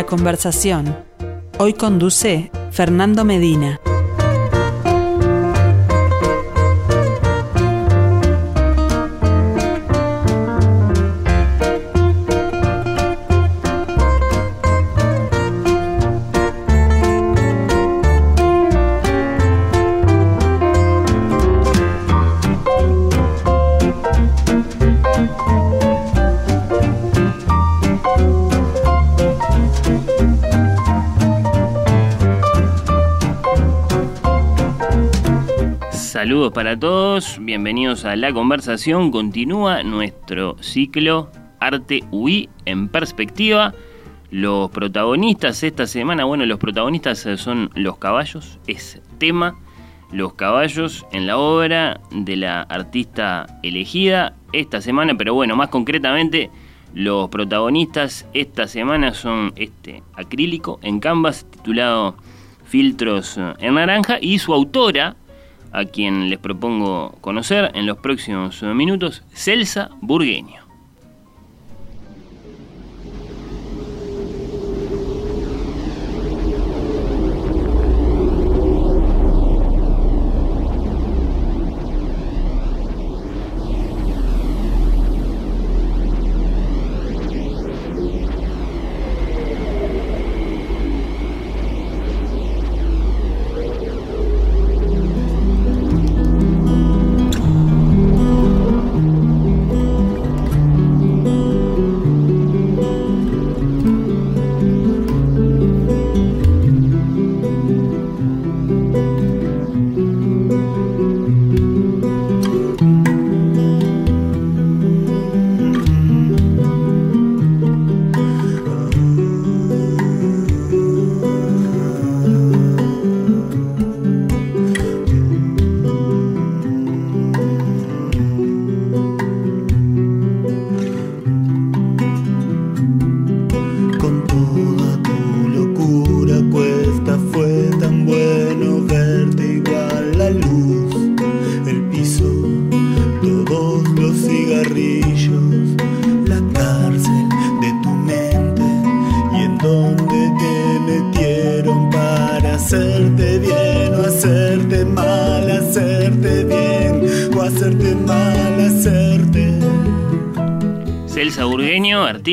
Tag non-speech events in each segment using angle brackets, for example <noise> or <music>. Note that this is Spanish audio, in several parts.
La conversación. Hoy conduce Fernando Medina. Para todos, bienvenidos a la conversación. Continúa nuestro ciclo Arte UI en perspectiva. Los protagonistas esta semana, bueno, los protagonistas son los caballos, es tema, los caballos en la obra de la artista elegida esta semana, pero bueno, más concretamente, los protagonistas esta semana son este acrílico en canvas titulado Filtros en naranja y su autora, a quien les propongo conocer en los próximos minutos, Celsa Burgueño.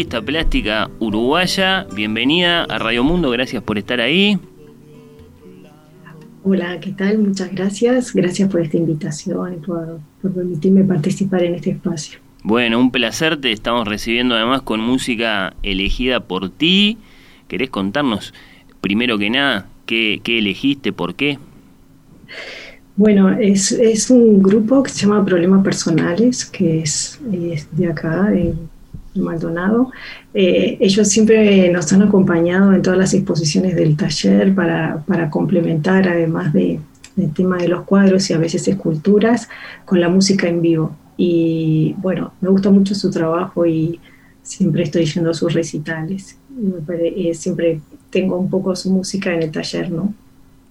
Artista plástica uruguaya, bienvenida a Radio Mundo, gracias por estar ahí. Hola, ¿qué tal? Muchas gracias. Gracias por esta invitación y por, por permitirme participar en este espacio. Bueno, un placer, te estamos recibiendo además con música elegida por ti. ¿Querés contarnos, primero que nada, qué, qué elegiste, por qué? Bueno, es, es un grupo que se llama Problemas Personales, que es, es de acá, de Maldonado. Eh, ellos siempre nos han acompañado en todas las exposiciones del taller para, para complementar, además de, del tema de los cuadros y a veces esculturas, con la música en vivo. Y bueno, me gusta mucho su trabajo y siempre estoy yendo a sus recitales. Eh, siempre tengo un poco su música en el taller, ¿no?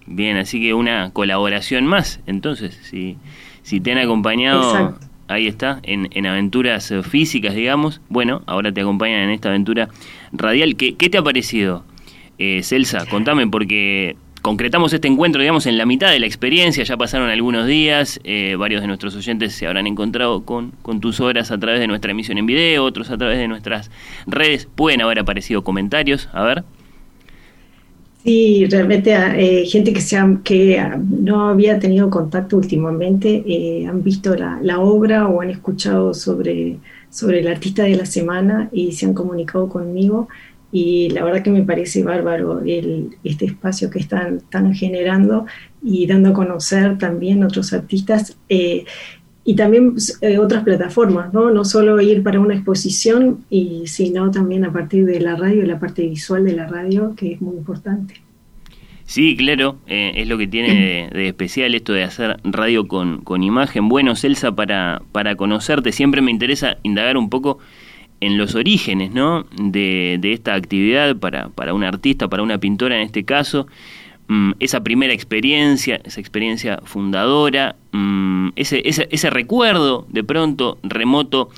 Bien, así que una colaboración más, entonces, si, si te han acompañado, Exacto. Ahí está, en, en aventuras eh, físicas, digamos, bueno, ahora te acompañan en esta aventura radial. ¿Qué, qué te ha parecido, eh, Celsa? Contame, porque concretamos este encuentro, digamos, en la mitad de la experiencia, ya pasaron algunos días, eh, varios de nuestros oyentes se habrán encontrado con, con tus obras a través de nuestra emisión en video, otros a través de nuestras redes, pueden haber aparecido comentarios, a ver. Sí, realmente eh, gente que, se han- que ah, no había tenido contacto últimamente eh, han visto la, obra o han escuchado sobre, sobre el artista de la semana y se han comunicado conmigo. Y la verdad que me parece bárbaro este espacio que están, están generando y dando a conocer también otros artistas. Eh, y también eh, otras plataformas, ¿no? No solo ir para una exposición, y, sino también a partir de la radio, la parte visual de la radio, que es muy importante. Sí, claro, eh, es lo que tiene de, especial esto de hacer radio con, con imagen. Bueno, Celsa, para, para conocerte, siempre me interesa indagar un poco en los orígenes ¿no? de, de esta actividad para, para un artista, para una pintora en este caso. Mm, esa primera experiencia, esa experiencia fundadora, mm, ese, ese, ese recuerdo de pronto remoto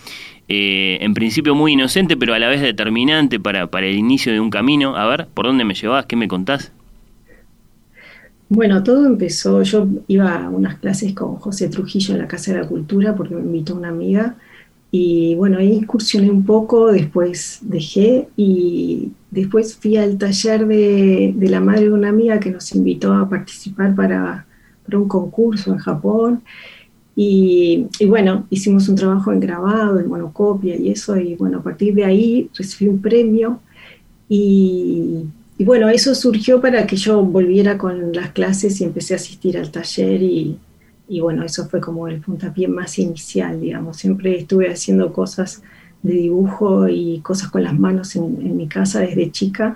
eh, en principio muy inocente, pero a la vez determinante para, para el inicio de un camino. A ver, ¿por dónde me llevas? ¿Qué me contás? Bueno, todo empezó, yo iba a unas clases con José Trujillo en la Casa de la Cultura porque me invitó una amiga y bueno, ahí incursioné un poco, después dejé y después fui al taller de, la madre de una amiga que nos invitó a participar para, un concurso en Japón. Y, bueno, hicimos un trabajo en grabado, en monocopia y eso, y bueno, a partir de ahí recibí un premio y, y bueno, eso surgió para que yo volviera con las clases y empecé a asistir al taller y, y bueno, eso fue como el puntapié más inicial, digamos. Siempre estuve haciendo cosas de dibujo y cosas con las manos en, mi casa desde chica,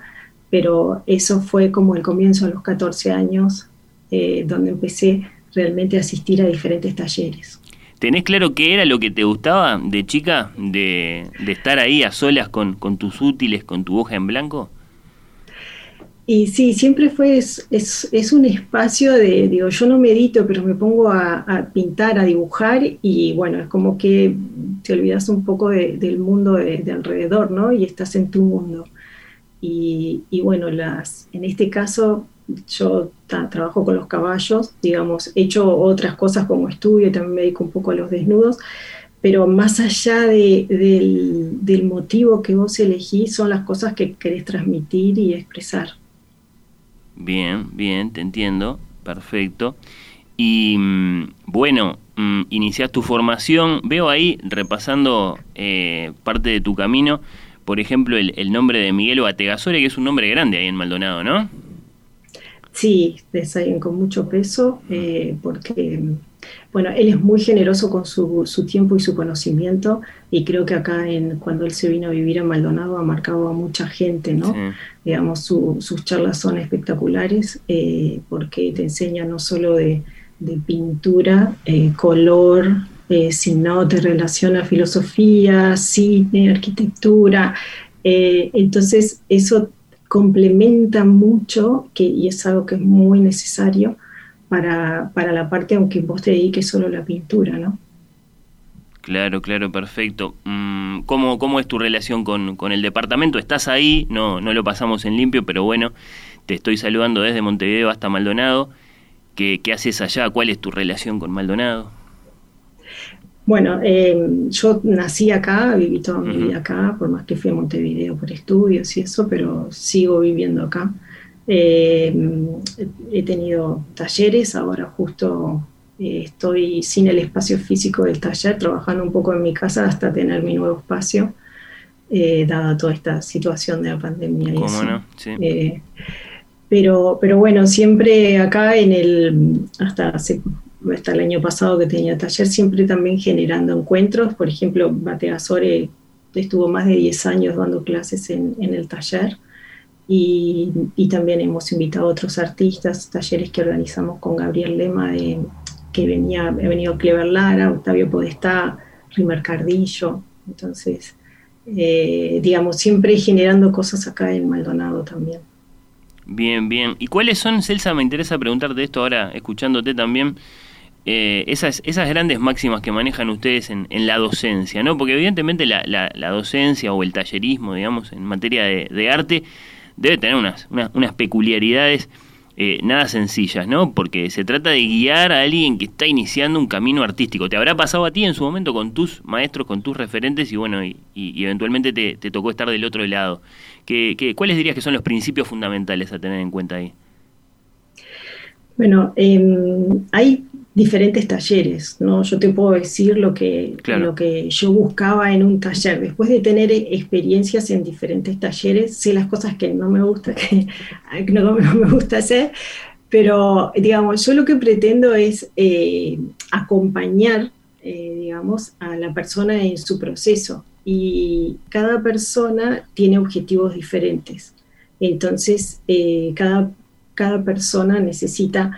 pero eso fue como el comienzo a los 14 años, eh, donde empecé realmente a asistir a diferentes talleres. ¿Tenés claro qué era lo que te gustaba de chica, de, estar ahí a solas con, con tus útiles, con tu hoja en blanco? Y sí, siempre fue, es, es, un espacio de, digo, yo no medito, pero me pongo a, pintar, a dibujar y bueno, es como que te olvidas un poco del mundo de, alrededor, ¿no? Y estás en tu mundo. Y, y bueno, las, en este caso yo trabajo con los caballos, digamos, he hecho otras cosas como estudio, también me dedico un poco a los desnudos, pero más allá de, del, del motivo que vos elegís, son las cosas que querés transmitir y expresar. Bien, bien, te entiendo, perfecto. Y mm, bueno, mm, inicias tu formación, veo ahí, repasando eh, parte de tu camino, por ejemplo, el, el nombre de Miguel Bategasore, que es un nombre grande ahí en Maldonado, ¿no? Sí, es alguien con mucho peso, eh, porque bueno, él es muy generoso con su, su, tiempo y su conocimiento y creo que acá en, cuando él se vino a vivir a Maldonado ha marcado a mucha gente, ¿no? Digamos, sus charlas son espectaculares eh, porque te enseña no solo de, pintura, eh, color, eh, sino te relaciona filosofía, cine, arquitectura. entonces eso complementa mucho que, y es algo que es muy necesario para, para la parte, aunque vos te dediques solo a la pintura, ¿no? Claro, claro, perfecto. Mm, ¿Cómo, cómo es tu relación con, con, el departamento? ¿Estás ahí? No, no lo pasamos en limpio, pero bueno, te estoy saludando desde Montevideo hasta Maldonado. ¿Qué, qué haces allá? ¿Cuál es tu relación con Maldonado? Bueno, eh, yo nací acá, viví toda mi vida acá, por más que fui a Montevideo por estudios y eso, pero sigo viviendo acá. Eh, he tenido talleres, ahora justo eh, estoy sin el espacio físico del taller, trabajando un poco en mi casa hasta tener mi nuevo espacio, eh, dada toda esta situación de la pandemia. Y pero, pero bueno, siempre acá en el, hasta, hasta el año pasado que tenía taller, siempre también generando encuentros, por ejemplo, Bategasore estuvo más de 10 años dando clases en, en el taller. Y, también hemos invitado a otros artistas, talleres que organizamos con Gabriel Lema, de, que venía, ha venido Clever Lara, Octavio Podestá, Rimer Cardillo, entonces, eh, digamos, siempre generando cosas acá en Maldonado también. Bien, bien. ¿Y cuáles son, Celsa, me interesa preguntarte esto ahora, escuchándote también, eh, esas, esas grandes máximas que manejan ustedes en, en la docencia, ¿no? Porque evidentemente la, la, docencia o el tallerismo, digamos, en materia de, de arte, debe tener unas, unas, peculiaridades eh, nada sencillas, ¿no? Porque se trata de guiar a alguien que está iniciando un camino artístico. ¿Te habrá pasado a ti en su momento con tus maestros, con tus referentes y bueno, y, eventualmente te, tocó estar del otro lado? ¿Qué, qué, cuáles dirías que son los principios fundamentales a tener en cuenta ahí? Bueno, em, hay diferentes talleres, ¿no? Yo te puedo decir lo que, lo que yo buscaba en un taller. Después de tener experiencias en diferentes talleres, sé las cosas que no me gusta, <laughs> que no, me gusta hacer, pero digamos, yo lo que pretendo es eh, acompañar, eh, digamos, a la persona en su proceso y cada persona tiene objetivos diferentes. Entonces, eh, cada, cada persona necesita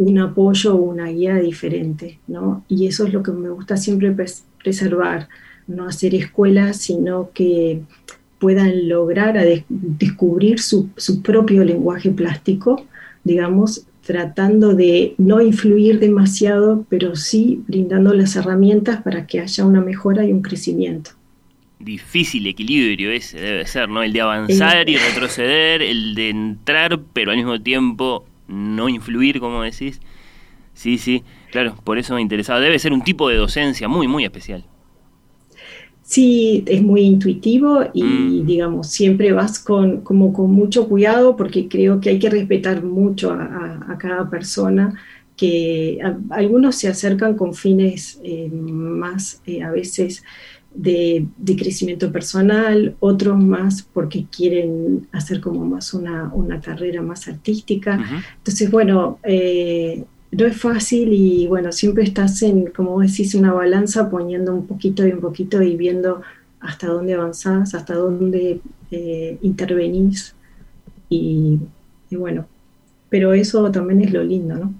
un apoyo o una guía diferente, ¿no? Y eso es lo que me gusta siempre preservar, no hacer escuelas, sino que puedan lograr descubrir su, propio lenguaje plástico, digamos, tratando de no influir demasiado, pero sí brindando las herramientas para que haya una mejora y un crecimiento. difícil equilibrio ese debe ser, ¿no? El de avanzar y retroceder, el de entrar, pero al mismo tiempo no influir, como decís. Sí, sí, claro, por eso me interesaba. Debe ser un tipo de docencia muy, muy especial. Sí, es muy intuitivo y mm. digamos, siempre vas con, como con mucho cuidado porque creo que hay que respetar mucho a, cada persona, que algunos se acercan con fines eh, más eh, a veces de, crecimiento personal, otros más porque quieren hacer como más una, carrera más artística. Entonces, bueno, eh, no es fácil y bueno, siempre estás en, como decís, una balanza poniendo un poquito y un poquito y viendo hasta dónde avanzás, hasta dónde eh, intervenís y, y bueno, pero eso también es lo lindo, ¿no?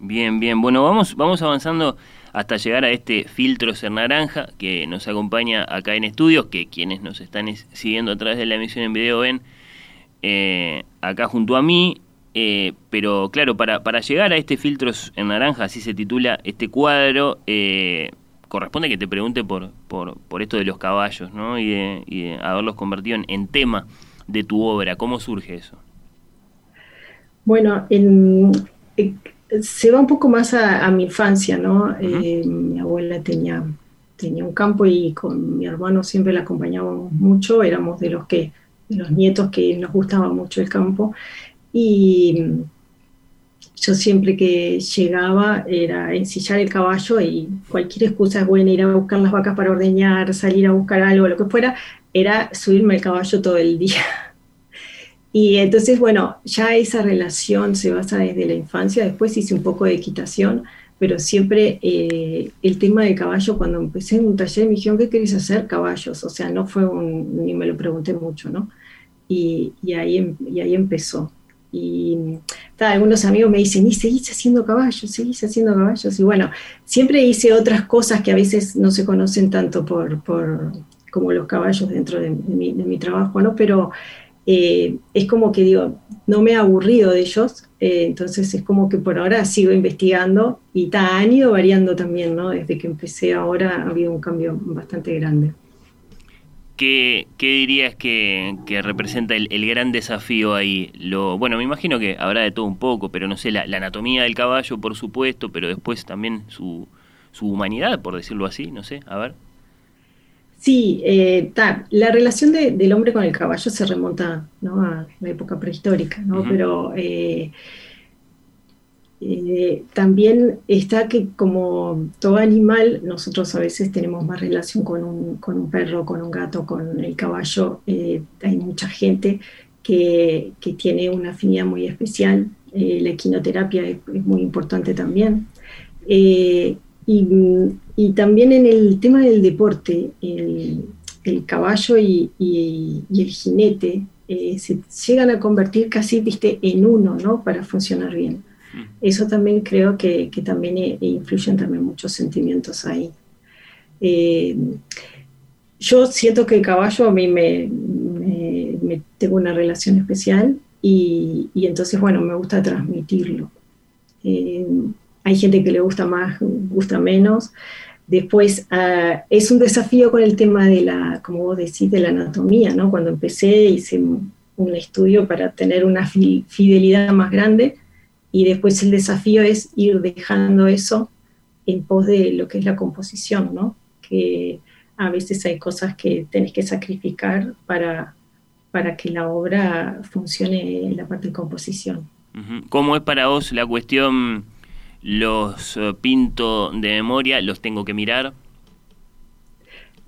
Bien, bien. Bueno, vamos, vamos avanzando hasta llegar a este filtro ser naranja que nos acompaña acá en estudios, que quienes nos están siguiendo a través de la emisión en video ven eh, acá junto a mí. Eh, pero claro, para, para llegar a este filtro en naranja, así se titula este cuadro, eh, corresponde que te pregunte por, por, por, esto de los caballos, ¿no? Y de, haberlos convertido en, tema de tu obra. ¿Cómo surge eso? Bueno, en, se va un poco más a, mi infancia, ¿no? Eh, mi abuela tenía, tenía un campo y con mi hermano siempre la acompañábamos mucho, éramos de los que, de los nietos que nos gustaba mucho el campo. Y yo siempre que llegaba era ensillar el caballo y cualquier excusa es buena, ir a buscar las vacas para ordeñar, salir a buscar algo, lo que fuera, era subirme el caballo todo el día. <laughs> Y entonces, bueno, ya esa relación se basa desde la infancia, después hice un poco de equitación, pero siempre eh, el tema del caballo, cuando empecé en un taller me dijeron, ¿qué querés hacer? Caballos, o sea, no fue un, ni me lo pregunté mucho, ¿no? Y, y ahí, em, y ahí empezó. Y algunos amigos me dicen, y seguís haciendo caballos, seguís haciendo caballos. Y bueno, siempre hice otras cosas que a veces no se conocen tanto por, por como los caballos dentro de, mi, de mi trabajo, ¿no? Pero eh, es como que digo, no me he aburrido de ellos, eh, entonces es como que por ahora sigo investigando y han ido variando también, ¿no? Desde que empecé ahora ha habido un cambio bastante grande. ¿Qué, dirías que, representa el, gran desafío ahí? Lo, bueno, me imagino que habrá de todo un poco, pero no sé, la, anatomía del caballo, por supuesto, pero después también su, su humanidad, por decirlo así, no sé, a ver. Sí, eh, la relación del hombre con el caballo se remonta a la época prehistórica, ¿no? pero eh, eh, también está que como todo animal, nosotros a veces tenemos más relación con un, con un perro, con un gato, con el caballo. hay mucha gente que, tiene una afinidad muy especial. la equinoterapia es, es, muy importante también. Y, también en el tema del deporte, el, caballo y, el jinete eh, se llegan a convertir casi ¿viste? en uno, ¿no? Para funcionar bien. Mm. Eso también creo que, también eh, influyen también muchos sentimientos ahí. Eh, yo siento que el caballo a mí me, tengo una relación especial y, entonces, bueno, me gusta transmitirlo. Hay gente que le gusta más, gusta menos. Después, ah, es un desafío con el tema de la, como vos decís, de la anatomía, ¿no? Cuando empecé hice un, estudio para tener una fidelidad más grande y después el desafío es ir dejando eso en pos de lo que es la composición, ¿no? Que a veces hay cosas que tenés que sacrificar para, para que la obra funcione en la parte de composición. ¿Cómo es para vos la cuestión los eh, pinto de memoria, los tengo que mirar?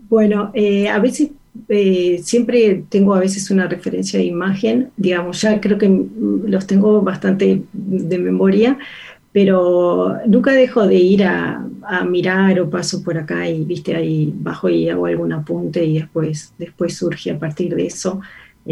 Bueno, eh, a veces eh, siempre tengo a veces una referencia de imagen, digamos, ya creo que los tengo bastante de memoria, pero nunca dejo de ir a, a, mirar o paso por acá y viste ahí bajo y hago algún apunte y después, después surge a partir de eso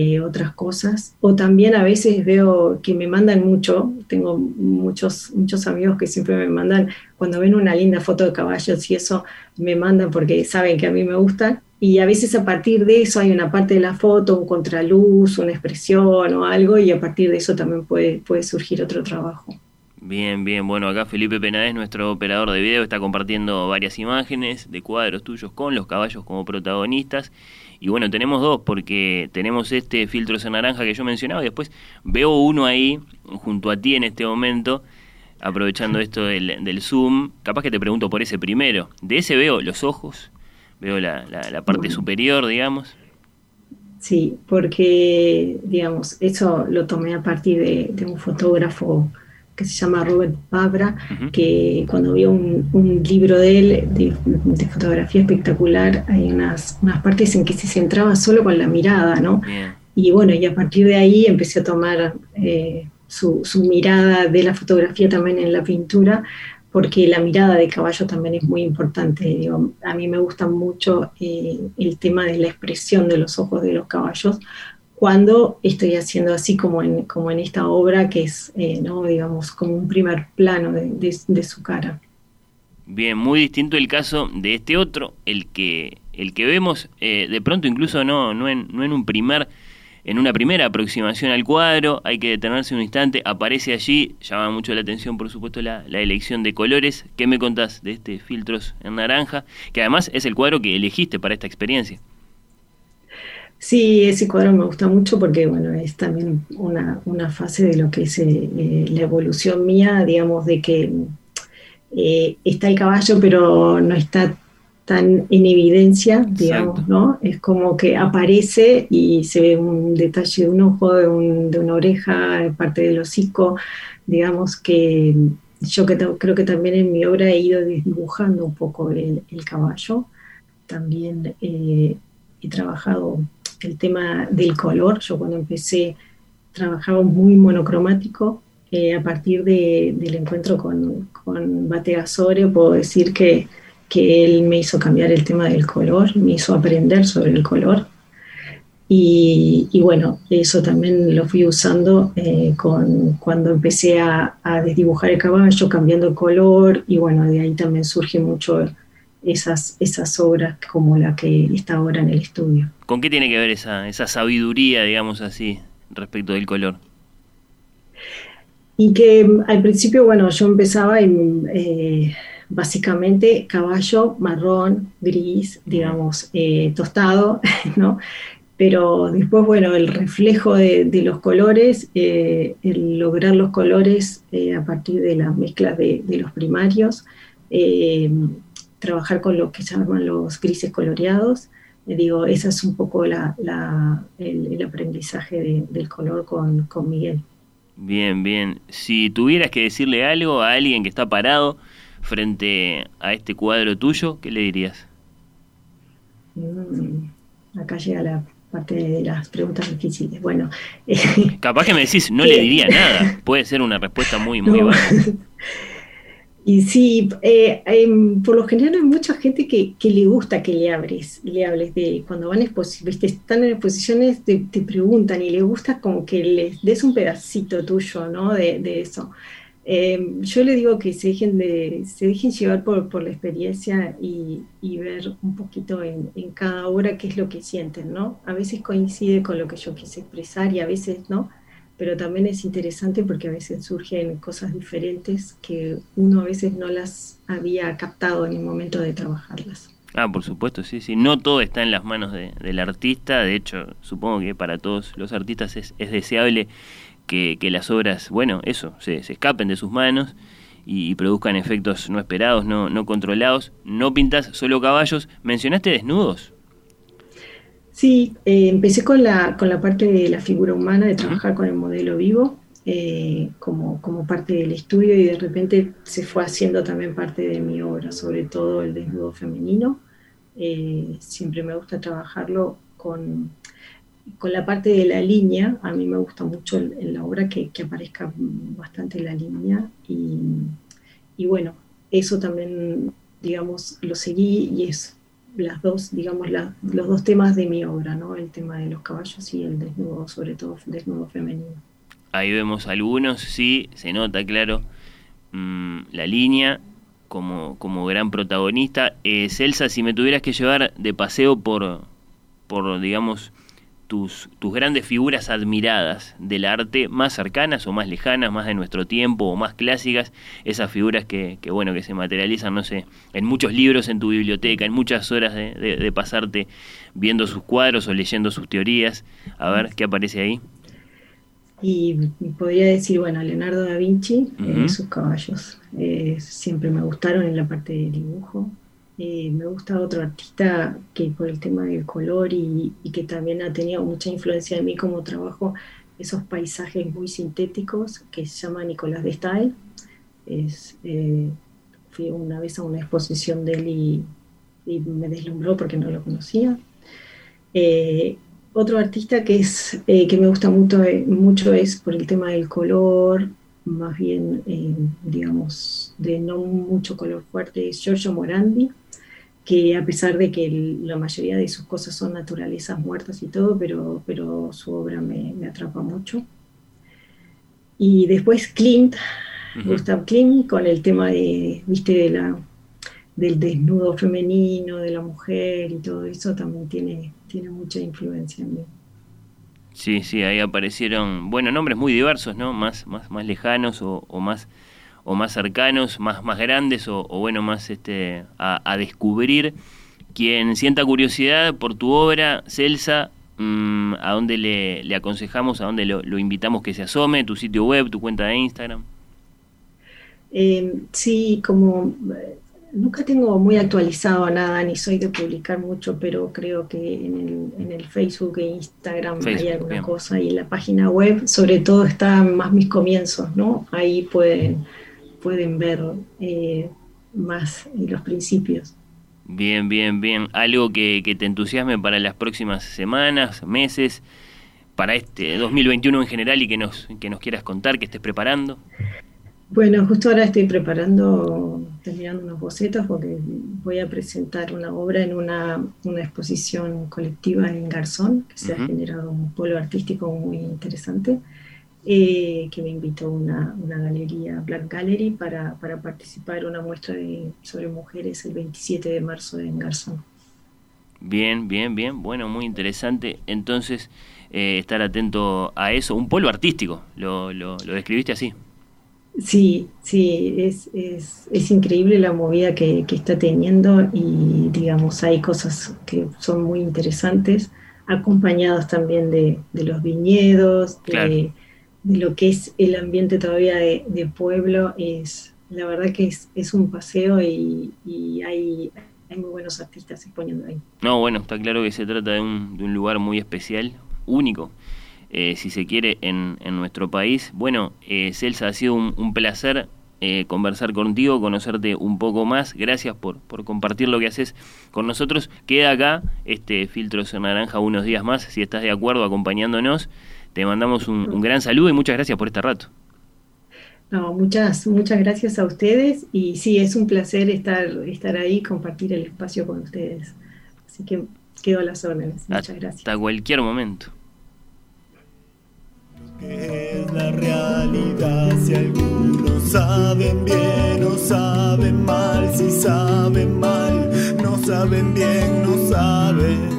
eh, otras cosas. O también a veces veo que me mandan mucho, tengo muchos, muchos amigos que siempre me mandan, cuando ven una linda foto de caballos y eso, me mandan porque saben que a mí me gustan. Y a veces a partir de eso hay una parte de la foto, un contraluz, una expresión o algo, y a partir de eso también puede, puede surgir otro trabajo. Bien, bien. Bueno, acá Felipe Penades, nuestro operador de video, está compartiendo varias imágenes de cuadros tuyos con los caballos como protagonistas. Y bueno, tenemos dos, porque tenemos este filtro en naranja que yo mencionaba y después veo uno ahí junto a ti en este momento, aprovechando esto del, del zoom. Capaz que te pregunto por ese primero. De ese veo los ojos, veo la, la, parte superior, digamos. Sí, porque, digamos, eso lo tomé a partir de, de un fotógrafo que se llama Robert Pabra, que cuando vio un, un libro de él de, fotografía espectacular, hay unas, unas partes en que se centraba solo con la mirada, ¿no? Y bueno, y a partir de ahí empecé a tomar eh, su, su, mirada de la fotografía también en la pintura, porque la mirada de caballo también es muy importante. Digo, a mí me gusta mucho eh, el tema de la expresión de los ojos de los caballos, cuando estoy haciendo así como en, como en esta obra, que es, eh, ¿no? digamos, como un primer plano de, su cara. Bien, muy distinto el caso de este otro, el que, el que vemos eh, de pronto incluso no, no, en, no en un primer en una primera aproximación al cuadro, hay que detenerse un instante, aparece allí, llama mucho la atención por supuesto la, la, elección de colores. ¿Qué me contás de este filtros en naranja? Que además es el cuadro que elegiste para esta experiencia. Sí, ese cuadro me gusta mucho porque, bueno, es también una, una fase de lo que es eh, eh, la evolución mía, digamos, de que eh, está el caballo, pero no está tan en evidencia, digamos, ¿no? Es como que aparece y se ve un detalle de un ojo, de, una oreja, parte del hocico, digamos que yo que creo que también en mi obra he ido dibujando un poco el, caballo, también he trabajado el tema del color. Yo cuando empecé trabajaba muy monocromático. Eh, a partir del encuentro con, con Bategasore puedo decir que, que él me hizo cambiar el tema del color, me hizo aprender sobre el color. Y, bueno, eso también lo fui usando eh, con, cuando empecé a, a, desdibujar el caballo, cambiando el color, y bueno, de ahí también surge mucho esas, esas obras como la que está ahora en el estudio. ¿Con qué tiene que ver esa, esa sabiduría, digamos así, respecto del color? Y que mm, al principio, bueno, yo empezaba en, eh, básicamente caballo marrón, gris, digamos, eh, tostado, <laughs> ¿no? Pero después, bueno, el reflejo de, los colores, eh, el lograr los colores a partir de las mezclas de, de los primarios, trabajar con lo que llaman los grises coloreados. digo, ese es un poco la, el, aprendizaje del color con, con, Miguel. Bien, bien. Si tuvieras que decirle algo a alguien que está parado frente a este cuadro tuyo, ¿qué le dirías? Mm, acá llega la parte de las preguntas difíciles. Bueno, capaz que me decís, no <laughs> le diría nada. Puede ser una respuesta muy, muy no. <laughs> Y sí, eh, por lo general hay mucha gente que, le gusta que le hables, le hables de cuando van exposiciones, están en exposiciones, te, preguntan y le gusta como que les des un pedacito tuyo, ¿no? De, eso. Eh, yo le digo que se dejen, de, se dejen llevar por, la experiencia y, ver un poquito en, en, cada obra qué es lo que sienten, ¿no? A veces coincide con lo que yo quise expresar y a veces no pero también es interesante porque a veces surgen cosas diferentes que uno a veces no las había captado en el momento de trabajarlas. Ah, por supuesto, sí, sí. No todo está en las manos de, del artista. De hecho, supongo que para todos los artistas es, es deseable que, las obras, bueno, eso, se, se escapen de sus manos y, y, produzcan efectos no esperados, no, no controlados. No pintas solo caballos. ¿Mencionaste desnudos? Sí, eh, empecé con la, con la parte de la figura humana, de trabajar con el modelo vivo eh, como, como parte del estudio y de repente se fue haciendo también parte de mi obra, sobre todo el desnudo femenino. Eh, siempre me gusta trabajarlo con, con la parte de la línea, a mí me gusta mucho en la obra que, que aparezca bastante la línea y, y bueno, eso también, digamos, lo seguí y es las dos, digamos, los dos temas de mi obra, ¿no? El tema de los caballos y el desnudo, sobre todo desnudo femenino. Ahí vemos algunos, sí, se nota, claro, mmm, la línea como, como gran protagonista. Eh, Celsa, si me tuvieras que llevar de paseo por, por digamos, tus, tus grandes figuras admiradas del arte, más cercanas o más lejanas, más de nuestro tiempo o más clásicas, esas figuras que, que bueno, que se materializan, no sé, en muchos libros en tu biblioteca, en muchas horas de, de, pasarte viendo sus cuadros o leyendo sus teorías. A ver, ¿qué aparece ahí? Y podría decir, bueno, Leonardo da Vinci, eh, sus caballos, eh, siempre me gustaron en la parte de dibujo. Eh, me gusta otro artista que por el tema del color y, que también ha tenido mucha influencia en mí como trabajo esos paisajes muy sintéticos que se llama Nicolás de Stael. Eh, fui una vez a una exposición de él y, me deslumbró porque no lo conocía. Eh, otro artista que, es, que me gusta mucho, mucho es por el tema del color, más bien, digamos, de no mucho color fuerte, es Giorgio Morandi que a pesar de que la mayoría de sus cosas son naturalezas muertas y todo, pero, pero su obra me, atrapa mucho. Y después Klimt, Gustav Klimt, con el tema de, viste, de la, del desnudo femenino, de la mujer y todo eso, también tiene, tiene mucha influencia en mí. Sí, sí, ahí aparecieron, bueno, nombres muy diversos, ¿no? Más, más, más lejanos o, o más o más cercanos, más, más grandes o, bueno, más este, a, descubrir. Quien sienta curiosidad por tu obra, Celsa, mm, ¿a dónde le, aconsejamos, a dónde lo, invitamos que se asome? ¿Tu sitio web, tu cuenta de Instagram? Eh, sí, como eh, nunca tengo muy actualizado nada, ni soy de publicar mucho, pero creo que en el, en el Facebook e Instagram hay alguna cosa y en la página web, sobre todo, están más mis comienzos, ¿no? Ahí pueden pueden ver eh, más los principios. Bien, bien, bien. ¿Algo que, te entusiasme para las próximas semanas, meses, para este 2021 en general y que nos, que nos quieras contar, que estés preparando? Bueno, justo ahora estoy preparando, terminando unos bocetos porque voy a presentar una obra en una, una exposición colectiva en Garzón, que se ha generado un polo artístico muy interesante. Eh, que me invitó una, una galería, Black Gallery, para, para, participar en una muestra de, sobre mujeres el 27 de marzo en Garzón. Bien, bien, bien. Bueno, muy interesante. Entonces, eh, estar atento a eso. Un polo artístico, lo, lo, describiste así. Sí, sí, es, es, es increíble la movida que, que, está teniendo y digamos, hay cosas que son muy interesantes, acompañados también de, de los viñedos, de, de lo que es el ambiente todavía de, pueblo, es la verdad que es, es un paseo y, hay, hay, muy buenos artistas exponiendo ahí. No, bueno, está claro que se trata de un, de un lugar muy especial, único, eh, si se quiere, en, en nuestro país. Bueno, eh, Celsa, ha sido un, placer eh, conversar contigo, conocerte un poco más. Gracias por, por compartir lo que haces con nosotros. Queda acá este Filtros en Naranja unos días más, si estás de acuerdo, acompañándonos. Te mandamos un, gran saludo y muchas gracias por este rato. No, muchas, muchas gracias a ustedes y sí, es un placer estar, estar ahí, compartir el espacio con ustedes. Así que quedo a las órdenes. Muchas gracias. Hasta cualquier momento. ¿Qué es la realidad? Si algunos saben bien o saben mal, si saben mal, no saben bien, no saben